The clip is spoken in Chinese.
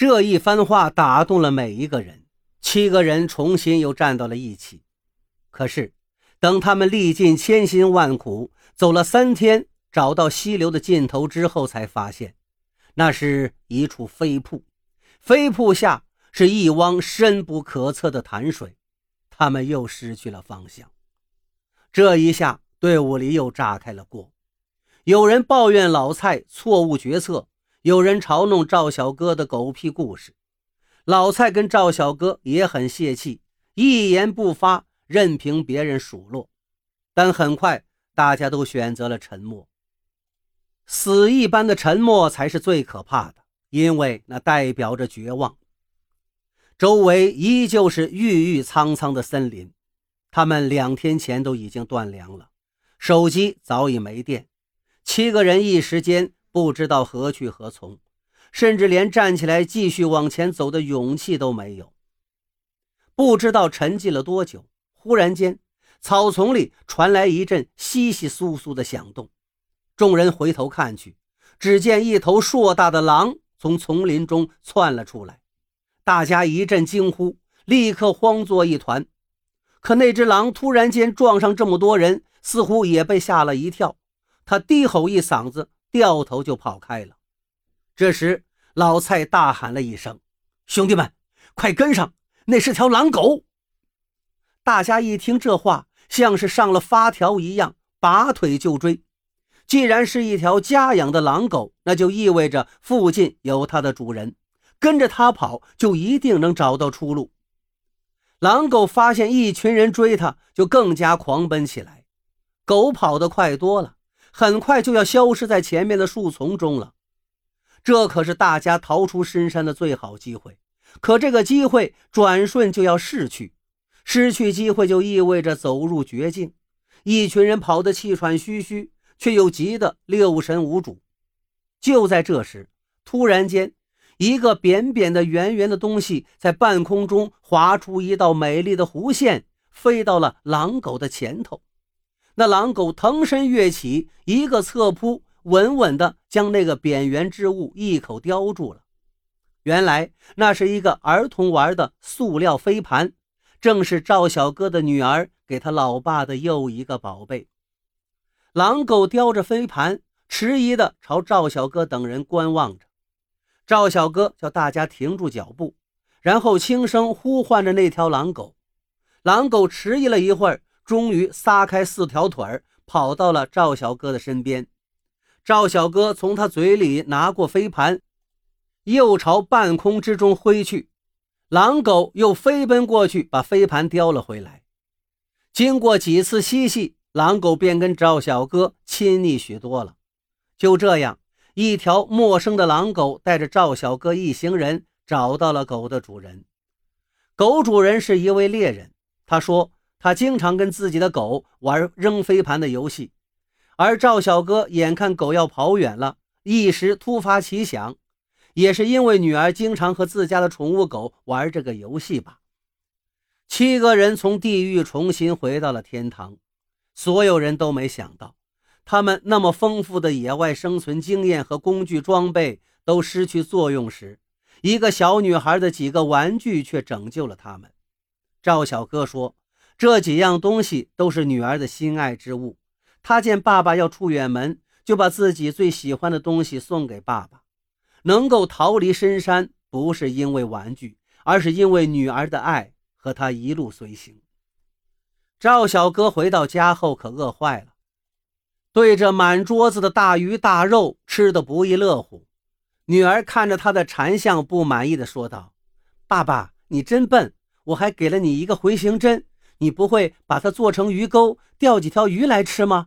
这一番话打动了每一个人，七个人重新又站到了一起。可是，等他们历尽千辛万苦，走了三天，找到溪流的尽头之后，才发现，那是一处飞瀑，飞瀑下是一汪深不可测的潭水。他们又失去了方向。这一下，队伍里又炸开了锅。有人抱怨老蔡错误决策。有人嘲弄赵小哥的狗屁故事，老蔡跟赵小哥也很泄气，一言不发，任凭别人数落。但很快，大家都选择了沉默。死一般的沉默才是最可怕的，因为那代表着绝望。周围依旧是郁郁苍苍的森林，他们两天前都已经断粮了，手机早已没电，七个人一时间。不知道何去何从，甚至连站起来继续往前走的勇气都没有。不知道沉寂了多久，忽然间，草丛里传来一阵窸窸窣窣的响动。众人回头看去，只见一头硕大的狼从丛林中窜了出来。大家一阵惊呼，立刻慌作一团。可那只狼突然间撞上这么多人，似乎也被吓了一跳。他低吼一嗓子。掉头就跑开了。这时，老蔡大喊了一声：“兄弟们，快跟上！那是条狼狗！”大家一听这话，像是上了发条一样，拔腿就追。既然是一条家养的狼狗，那就意味着附近有它的主人，跟着它跑，就一定能找到出路。狼狗发现一群人追它，就更加狂奔起来。狗跑得快多了。很快就要消失在前面的树丛中了，这可是大家逃出深山的最好机会。可这个机会转瞬就要逝去，失去机会就意味着走入绝境。一群人跑得气喘吁吁，却又急得六神无主。就在这时，突然间，一个扁扁的、圆圆的东西在半空中划出一道美丽的弧线，飞到了狼狗的前头。那狼狗腾身跃起，一个侧扑，稳稳地将那个扁圆之物一口叼住了。原来那是一个儿童玩的塑料飞盘，正是赵小哥的女儿给他老爸的又一个宝贝。狼狗叼着飞盘，迟疑地朝赵小哥等人观望着。赵小哥叫大家停住脚步，然后轻声呼唤着那条狼狗。狼狗迟疑了一会儿。终于撒开四条腿儿，跑到了赵小哥的身边。赵小哥从他嘴里拿过飞盘，又朝半空之中挥去。狼狗又飞奔过去，把飞盘叼了回来。经过几次嬉戏，狼狗便跟赵小哥亲昵许多了。就这样，一条陌生的狼狗带着赵小哥一行人找到了狗的主人。狗主人是一位猎人，他说。他经常跟自己的狗玩扔飞盘的游戏，而赵小哥眼看狗要跑远了，一时突发奇想，也是因为女儿经常和自家的宠物狗玩这个游戏吧。七个人从地狱重新回到了天堂，所有人都没想到，他们那么丰富的野外生存经验和工具装备都失去作用时，一个小女孩的几个玩具却拯救了他们。赵小哥说。这几样东西都是女儿的心爱之物。她见爸爸要出远门，就把自己最喜欢的东西送给爸爸。能够逃离深山，不是因为玩具，而是因为女儿的爱和他一路随行。赵小哥回到家后可饿坏了，对着满桌子的大鱼大肉吃得不亦乐乎。女儿看着他的馋相，不满意的说道：“爸爸，你真笨！我还给了你一个回形针。”你不会把它做成鱼钩，钓几条鱼来吃吗？